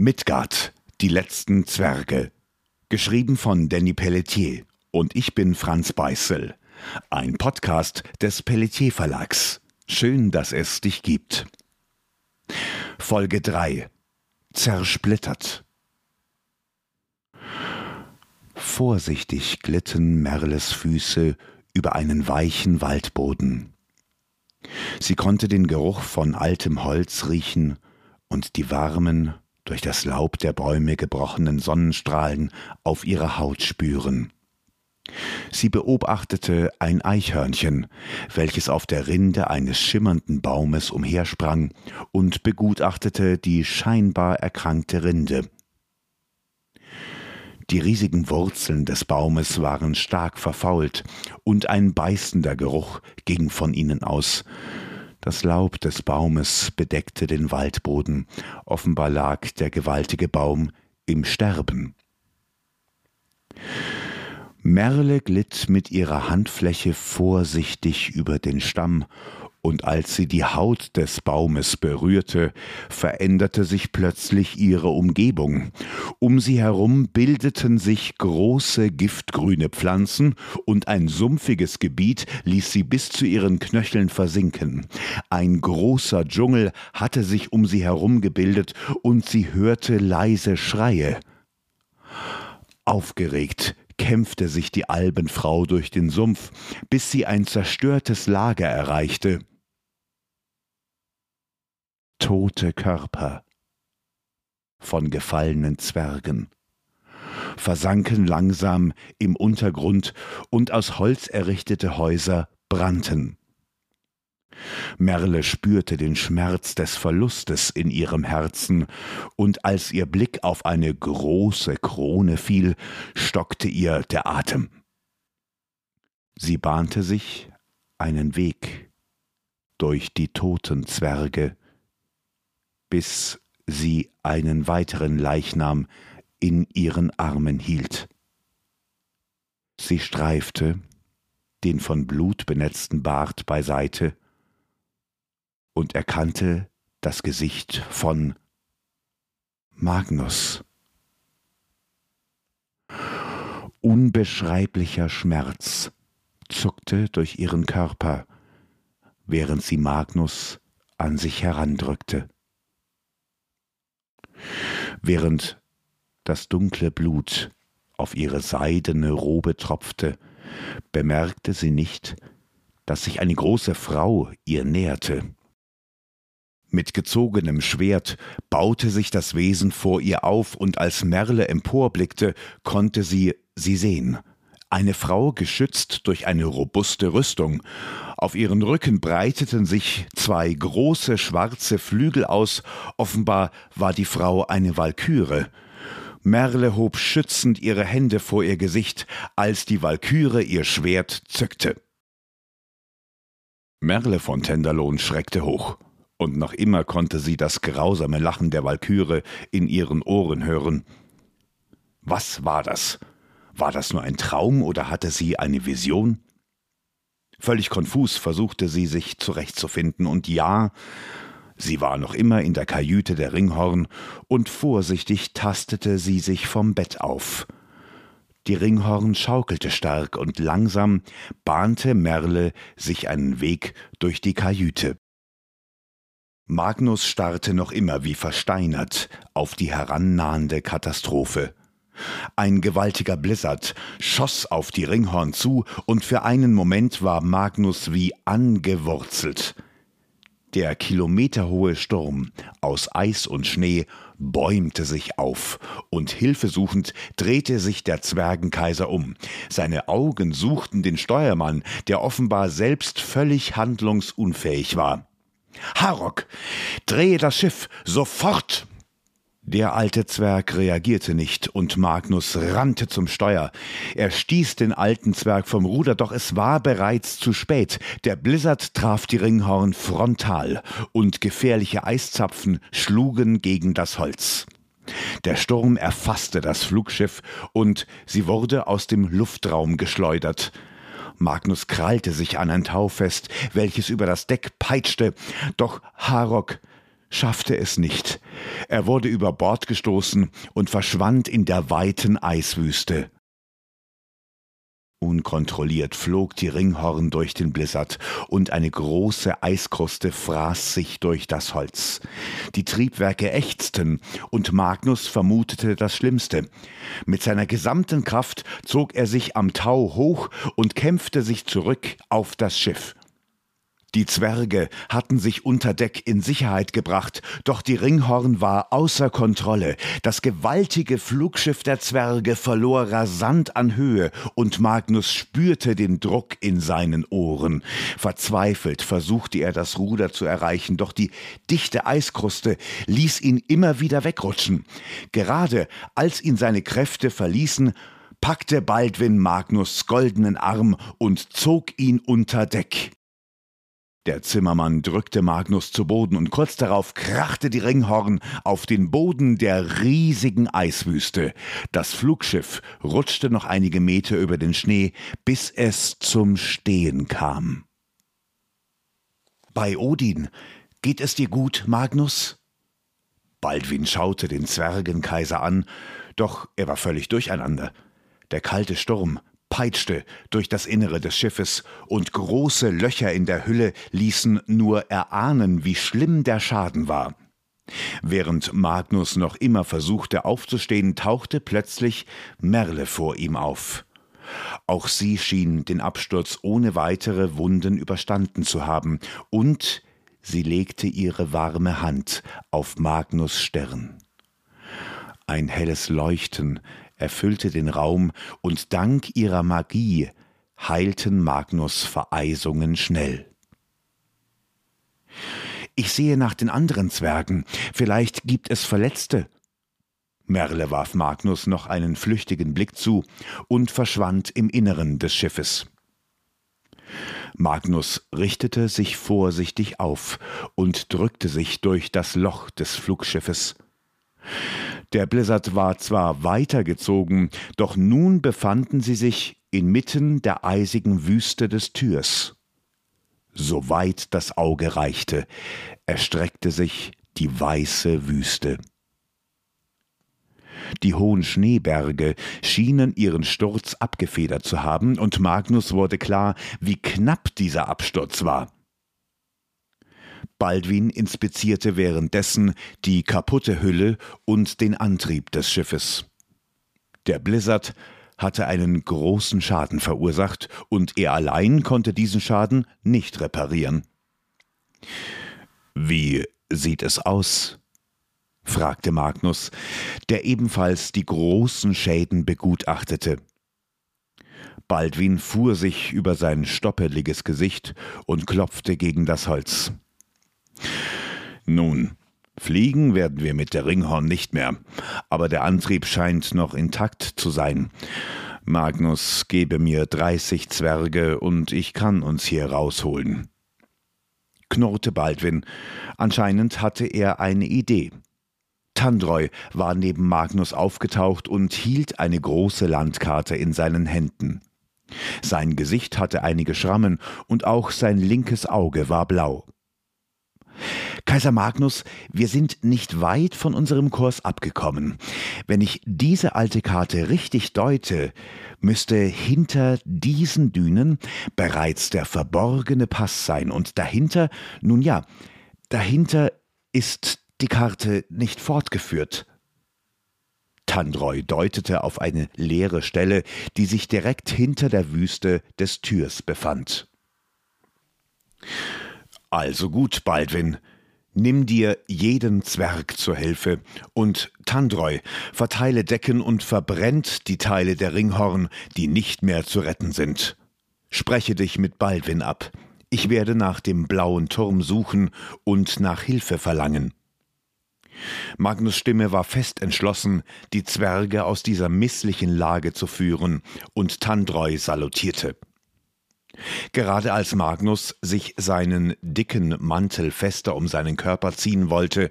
Midgard, die letzten Zwerge. Geschrieben von Danny Pelletier. Und ich bin Franz Beißel. Ein Podcast des Pelletier Verlags. Schön, dass es dich gibt. Folge 3. Zersplittert. Vorsichtig glitten Merles Füße über einen weichen Waldboden. Sie konnte den Geruch von altem Holz riechen und die warmen, durch das Laub der Bäume gebrochenen Sonnenstrahlen auf ihrer Haut spüren. Sie beobachtete ein Eichhörnchen, welches auf der Rinde eines schimmernden Baumes umhersprang und begutachtete die scheinbar erkrankte Rinde. Die riesigen Wurzeln des Baumes waren stark verfault, und ein beißender Geruch ging von ihnen aus, das Laub des Baumes bedeckte den Waldboden, offenbar lag der gewaltige Baum im Sterben. Merle glitt mit ihrer Handfläche vorsichtig über den Stamm und als sie die Haut des Baumes berührte, veränderte sich plötzlich ihre Umgebung. Um sie herum bildeten sich große giftgrüne Pflanzen und ein sumpfiges Gebiet ließ sie bis zu ihren Knöcheln versinken. Ein großer Dschungel hatte sich um sie herum gebildet und sie hörte leise Schreie. Aufgeregt kämpfte sich die Albenfrau durch den Sumpf, bis sie ein zerstörtes Lager erreichte. Tote Körper von gefallenen Zwergen versanken langsam im Untergrund und aus Holz errichtete Häuser brannten. Merle spürte den Schmerz des Verlustes in ihrem Herzen, und als ihr Blick auf eine große Krone fiel, stockte ihr der Atem. Sie bahnte sich einen Weg durch die toten Zwerge, bis sie einen weiteren Leichnam in ihren Armen hielt. Sie streifte den von Blut benetzten Bart beiseite und erkannte das Gesicht von Magnus. Unbeschreiblicher Schmerz zuckte durch ihren Körper, während sie Magnus an sich herandrückte. Während das dunkle Blut auf ihre seidene Robe tropfte, bemerkte sie nicht, dass sich eine große Frau ihr näherte. Mit gezogenem Schwert baute sich das Wesen vor ihr auf, und als Merle emporblickte, konnte sie sie sehen. Eine Frau geschützt durch eine robuste Rüstung. Auf ihren Rücken breiteten sich zwei große schwarze Flügel aus, offenbar war die Frau eine Walküre. Merle hob schützend ihre Hände vor ihr Gesicht, als die Walküre ihr Schwert zückte. Merle von Tenderlohn schreckte hoch und noch immer konnte sie das grausame Lachen der Walküre in ihren Ohren hören. Was war das? War das nur ein Traum oder hatte sie eine Vision? Völlig konfus versuchte sie sich zurechtzufinden, und ja, sie war noch immer in der Kajüte der Ringhorn, und vorsichtig tastete sie sich vom Bett auf. Die Ringhorn schaukelte stark, und langsam bahnte Merle sich einen Weg durch die Kajüte. Magnus starrte noch immer wie versteinert auf die herannahende Katastrophe. Ein gewaltiger Blizzard schoss auf die Ringhorn zu, und für einen Moment war Magnus wie angewurzelt. Der kilometerhohe Sturm aus Eis und Schnee bäumte sich auf, und hilfesuchend drehte sich der Zwergenkaiser um. Seine Augen suchten den Steuermann, der offenbar selbst völlig handlungsunfähig war. Harok, drehe das Schiff sofort! Der alte Zwerg reagierte nicht, und Magnus rannte zum Steuer. Er stieß den alten Zwerg vom Ruder, doch es war bereits zu spät. Der Blizzard traf die Ringhorn frontal, und gefährliche Eiszapfen schlugen gegen das Holz. Der Sturm erfasste das Flugschiff, und sie wurde aus dem Luftraum geschleudert. Magnus krallte sich an ein Taufest, welches über das Deck peitschte, doch Harok schaffte es nicht. Er wurde über Bord gestoßen und verschwand in der weiten Eiswüste. Unkontrolliert flog die Ringhorn durch den Blizzard und eine große Eiskruste fraß sich durch das Holz. Die Triebwerke ächzten und Magnus vermutete das Schlimmste. Mit seiner gesamten Kraft zog er sich am Tau hoch und kämpfte sich zurück auf das Schiff. Die Zwerge hatten sich unter Deck in Sicherheit gebracht, doch die Ringhorn war außer Kontrolle. Das gewaltige Flugschiff der Zwerge verlor rasant an Höhe, und Magnus spürte den Druck in seinen Ohren. Verzweifelt versuchte er das Ruder zu erreichen, doch die dichte Eiskruste ließ ihn immer wieder wegrutschen. Gerade als ihn seine Kräfte verließen, packte Baldwin Magnus goldenen Arm und zog ihn unter Deck. Der Zimmermann drückte Magnus zu Boden und kurz darauf krachte die Ringhorn auf den Boden der riesigen Eiswüste. Das Flugschiff rutschte noch einige Meter über den Schnee, bis es zum Stehen kam. Bei Odin geht es dir gut, Magnus? Baldwin schaute den Zwergenkaiser an, doch er war völlig durcheinander. Der kalte Sturm peitschte durch das Innere des Schiffes, und große Löcher in der Hülle ließen nur erahnen, wie schlimm der Schaden war. Während Magnus noch immer versuchte aufzustehen, tauchte plötzlich Merle vor ihm auf. Auch sie schien den Absturz ohne weitere Wunden überstanden zu haben, und sie legte ihre warme Hand auf Magnus Stirn. Ein helles Leuchten erfüllte den Raum, und dank ihrer Magie heilten Magnus Vereisungen schnell. Ich sehe nach den anderen Zwergen, vielleicht gibt es Verletzte. Merle warf Magnus noch einen flüchtigen Blick zu und verschwand im Inneren des Schiffes. Magnus richtete sich vorsichtig auf und drückte sich durch das Loch des Flugschiffes. Der Blizzard war zwar weitergezogen, doch nun befanden sie sich inmitten der eisigen Wüste des Türs. So weit das Auge reichte, erstreckte sich die weiße Wüste. Die hohen Schneeberge schienen ihren Sturz abgefedert zu haben, und Magnus wurde klar, wie knapp dieser Absturz war. Baldwin inspizierte währenddessen die kaputte Hülle und den Antrieb des Schiffes. Der Blizzard hatte einen großen Schaden verursacht, und er allein konnte diesen Schaden nicht reparieren. Wie sieht es aus? fragte Magnus, der ebenfalls die großen Schäden begutachtete. Baldwin fuhr sich über sein stoppeliges Gesicht und klopfte gegen das Holz. Nun, fliegen werden wir mit der Ringhorn nicht mehr, aber der Antrieb scheint noch intakt zu sein. Magnus gebe mir dreißig Zwerge und ich kann uns hier rausholen. Knurrte Baldwin. Anscheinend hatte er eine Idee. Tandreu war neben Magnus aufgetaucht und hielt eine große Landkarte in seinen Händen. Sein Gesicht hatte einige Schrammen und auch sein linkes Auge war blau. Kaiser Magnus, wir sind nicht weit von unserem Kurs abgekommen. Wenn ich diese alte Karte richtig deute, müsste hinter diesen Dünen bereits der verborgene Pass sein, und dahinter, nun ja, dahinter ist die Karte nicht fortgeführt. Tandroy deutete auf eine leere Stelle, die sich direkt hinter der Wüste des Türs befand. Also gut, Baldwin, nimm dir jeden Zwerg zur Hilfe und Tandreu, verteile Decken und verbrennt die Teile der Ringhorn, die nicht mehr zu retten sind. Spreche dich mit Baldwin ab. Ich werde nach dem blauen Turm suchen und nach Hilfe verlangen. Magnus Stimme war fest entschlossen, die Zwerge aus dieser misslichen Lage zu führen, und Tandreu salutierte. Gerade als Magnus sich seinen dicken Mantel fester um seinen Körper ziehen wollte,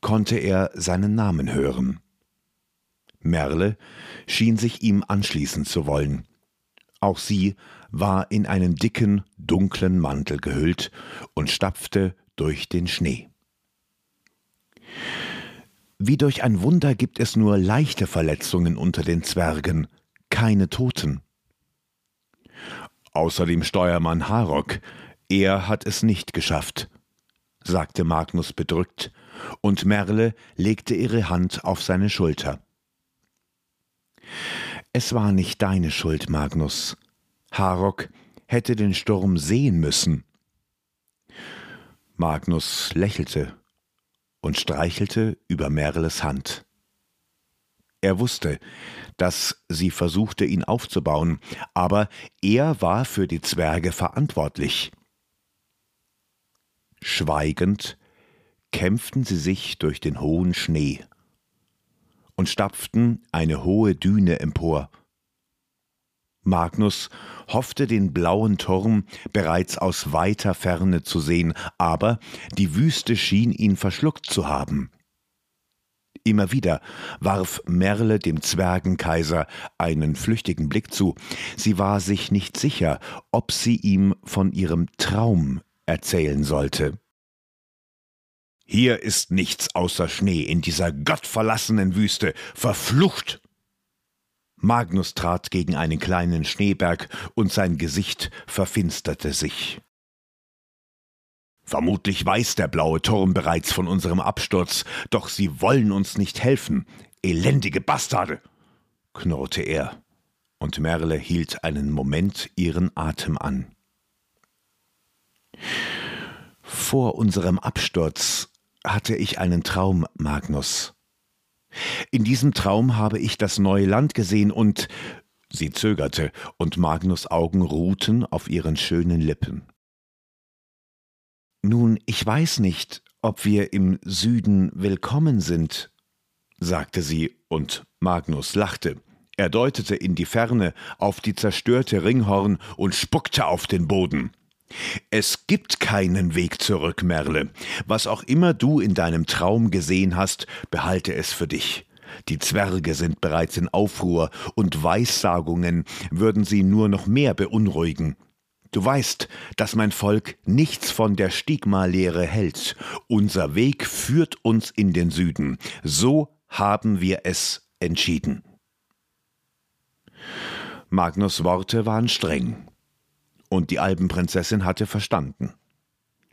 konnte er seinen Namen hören. Merle schien sich ihm anschließen zu wollen. Auch sie war in einen dicken, dunklen Mantel gehüllt und stapfte durch den Schnee. Wie durch ein Wunder gibt es nur leichte Verletzungen unter den Zwergen, keine Toten. Außer dem Steuermann Harok, er hat es nicht geschafft, sagte Magnus bedrückt, und Merle legte ihre Hand auf seine Schulter. Es war nicht deine Schuld, Magnus. Harok hätte den Sturm sehen müssen. Magnus lächelte und streichelte über Merles Hand. Er wusste, dass sie versuchte, ihn aufzubauen, aber er war für die Zwerge verantwortlich. Schweigend kämpften sie sich durch den hohen Schnee und stapften eine hohe Düne empor. Magnus hoffte, den blauen Turm bereits aus weiter Ferne zu sehen, aber die Wüste schien ihn verschluckt zu haben. Immer wieder warf Merle dem Zwergenkaiser einen flüchtigen Blick zu. Sie war sich nicht sicher, ob sie ihm von ihrem Traum erzählen sollte. Hier ist nichts außer Schnee in dieser gottverlassenen Wüste. Verflucht! Magnus trat gegen einen kleinen Schneeberg und sein Gesicht verfinsterte sich. Vermutlich weiß der blaue Turm bereits von unserem Absturz, doch sie wollen uns nicht helfen. Elendige Bastarde! knurrte er, und Merle hielt einen Moment ihren Atem an. Vor unserem Absturz hatte ich einen Traum, Magnus. In diesem Traum habe ich das neue Land gesehen und sie zögerte, und Magnus Augen ruhten auf ihren schönen Lippen. Nun, ich weiß nicht, ob wir im Süden willkommen sind, sagte sie, und Magnus lachte. Er deutete in die Ferne auf die zerstörte Ringhorn und spuckte auf den Boden. Es gibt keinen Weg zurück, Merle. Was auch immer du in deinem Traum gesehen hast, behalte es für dich. Die Zwerge sind bereits in Aufruhr, und Weissagungen würden sie nur noch mehr beunruhigen. Du weißt, dass mein Volk nichts von der Stigma-Lehre hält. Unser Weg führt uns in den Süden. So haben wir es entschieden. Magnus Worte waren streng. Und die Alpenprinzessin hatte verstanden.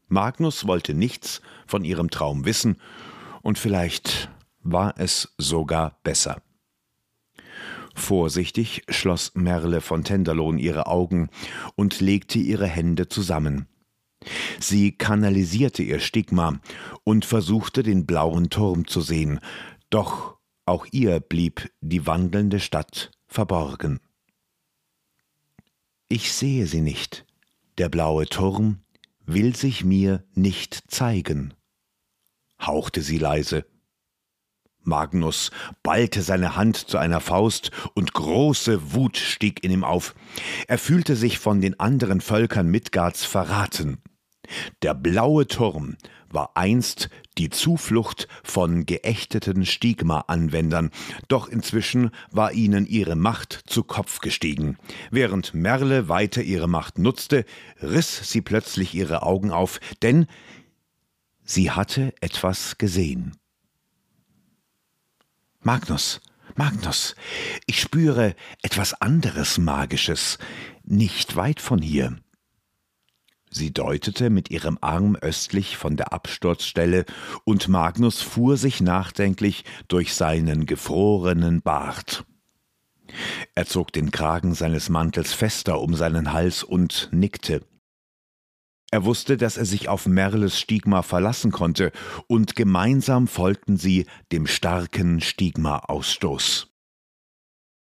Magnus wollte nichts von ihrem Traum wissen, und vielleicht war es sogar besser. Vorsichtig schloss Merle von Tenderlohn ihre Augen und legte ihre Hände zusammen. Sie kanalisierte ihr Stigma und versuchte den blauen Turm zu sehen, doch auch ihr blieb die wandelnde Stadt verborgen. Ich sehe sie nicht. Der blaue Turm will sich mir nicht zeigen, hauchte sie leise. Magnus ballte seine Hand zu einer Faust, und große Wut stieg in ihm auf. Er fühlte sich von den anderen Völkern Midgards verraten. Der blaue Turm war einst die Zuflucht von geächteten Stigma-Anwendern, doch inzwischen war ihnen ihre Macht zu Kopf gestiegen. Während Merle weiter ihre Macht nutzte, riss sie plötzlich ihre Augen auf, denn sie hatte etwas gesehen. Magnus, Magnus, ich spüre etwas anderes Magisches, nicht weit von hier. Sie deutete mit ihrem Arm östlich von der Absturzstelle, und Magnus fuhr sich nachdenklich durch seinen gefrorenen Bart. Er zog den Kragen seines Mantels fester um seinen Hals und nickte. Er wusste, dass er sich auf Merles Stigma verlassen konnte, und gemeinsam folgten sie dem starken Stigma-Ausstoß.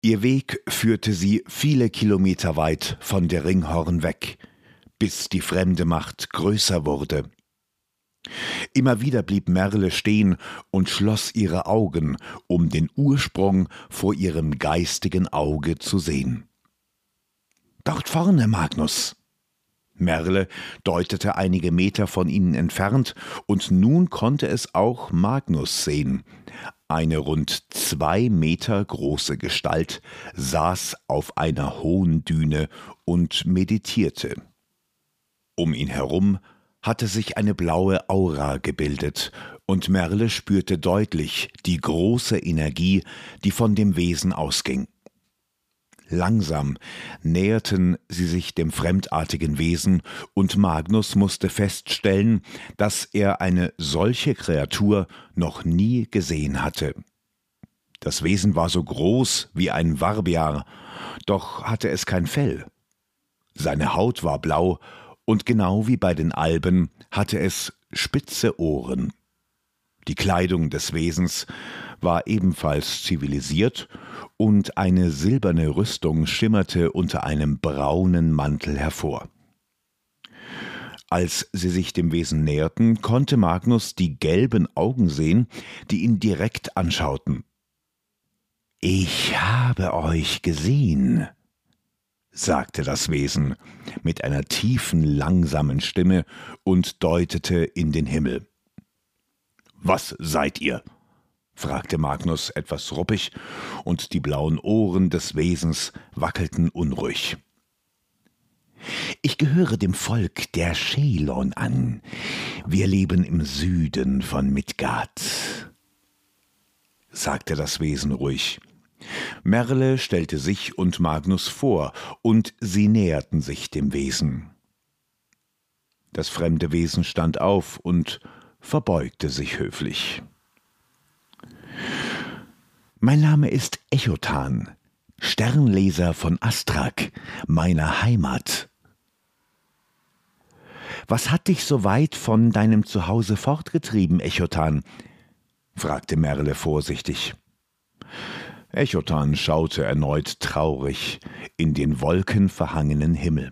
Ihr Weg führte sie viele Kilometer weit von der Ringhorn weg – bis die fremde Macht größer wurde. Immer wieder blieb Merle stehen und schloss ihre Augen, um den Ursprung vor ihrem geistigen Auge zu sehen. Dort vorne, Magnus. Merle deutete einige Meter von ihnen entfernt, und nun konnte es auch Magnus sehen. Eine rund zwei Meter große Gestalt saß auf einer hohen Düne und meditierte. Um ihn herum hatte sich eine blaue Aura gebildet, und Merle spürte deutlich die große Energie, die von dem Wesen ausging. Langsam näherten sie sich dem fremdartigen Wesen, und Magnus musste feststellen, dass er eine solche Kreatur noch nie gesehen hatte. Das Wesen war so groß wie ein Warbiar, doch hatte es kein Fell. Seine Haut war blau, und genau wie bei den Alben hatte es spitze Ohren. Die Kleidung des Wesens war ebenfalls zivilisiert, und eine silberne Rüstung schimmerte unter einem braunen Mantel hervor. Als sie sich dem Wesen näherten, konnte Magnus die gelben Augen sehen, die ihn direkt anschauten. Ich habe euch gesehen, sagte das Wesen mit einer tiefen, langsamen Stimme und deutete in den Himmel. Was seid ihr? fragte Magnus etwas ruppig, und die blauen Ohren des Wesens wackelten unruhig. Ich gehöre dem Volk der Shelon an. Wir leben im Süden von Midgard, sagte das Wesen ruhig. Merle stellte sich und Magnus vor, und sie näherten sich dem Wesen. Das fremde Wesen stand auf und verbeugte sich höflich. Mein Name ist Echotan, Sternleser von Astrak, meiner Heimat. Was hat dich so weit von deinem Zuhause fortgetrieben, Echotan? fragte Merle vorsichtig. Echotan schaute erneut traurig in den wolkenverhangenen Himmel.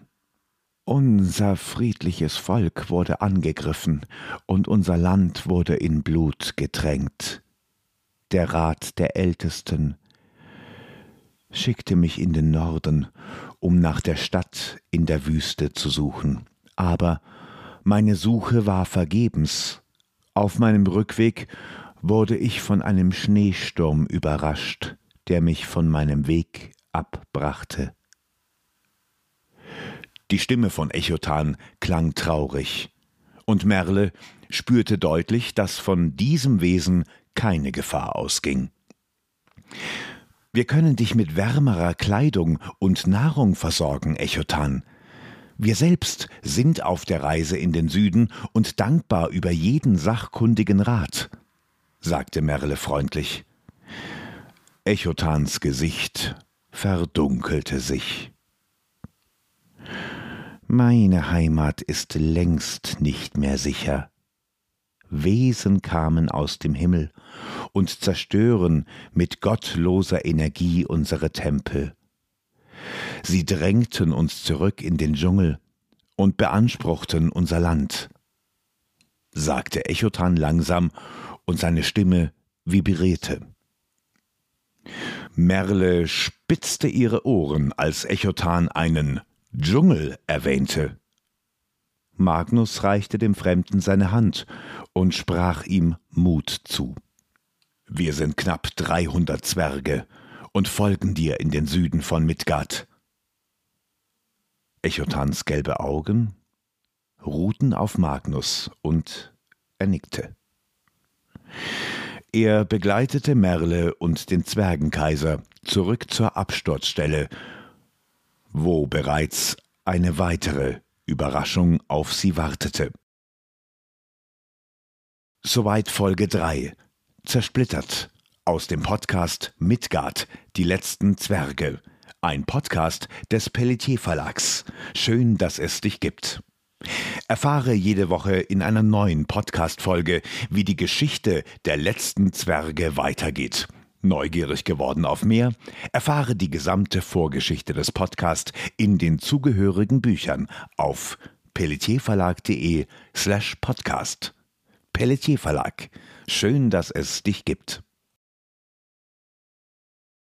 Unser friedliches Volk wurde angegriffen und unser Land wurde in Blut getränkt. Der Rat der Ältesten schickte mich in den Norden, um nach der Stadt in der Wüste zu suchen. Aber meine Suche war vergebens. Auf meinem Rückweg wurde ich von einem Schneesturm überrascht der mich von meinem Weg abbrachte. Die Stimme von Echotan klang traurig, und Merle spürte deutlich, dass von diesem Wesen keine Gefahr ausging. Wir können dich mit wärmerer Kleidung und Nahrung versorgen, Echotan. Wir selbst sind auf der Reise in den Süden und dankbar über jeden sachkundigen Rat, sagte Merle freundlich. Echotans Gesicht verdunkelte sich. Meine Heimat ist längst nicht mehr sicher. Wesen kamen aus dem Himmel und zerstören mit gottloser Energie unsere Tempel. Sie drängten uns zurück in den Dschungel und beanspruchten unser Land, sagte Echotan langsam, und seine Stimme vibrierte. Merle spitzte ihre Ohren, als Echotan einen Dschungel erwähnte. Magnus reichte dem Fremden seine Hand und sprach ihm Mut zu. Wir sind knapp dreihundert Zwerge und folgen dir in den Süden von Midgard. Echotans gelbe Augen ruhten auf Magnus und er nickte. Er begleitete Merle und den Zwergenkaiser zurück zur Absturzstelle, wo bereits eine weitere Überraschung auf sie wartete. Soweit Folge 3. Zersplittert aus dem Podcast Midgard, die letzten Zwerge. Ein Podcast des Pelletier Verlags. Schön, dass es dich gibt. Erfahre jede Woche in einer neuen Podcast-Folge, wie die Geschichte der letzten Zwerge weitergeht. Neugierig geworden auf mehr? Erfahre die gesamte Vorgeschichte des Podcasts in den zugehörigen Büchern auf pelletierverlag.de slash podcast. Pelletier Verlag. Schön, dass es dich gibt.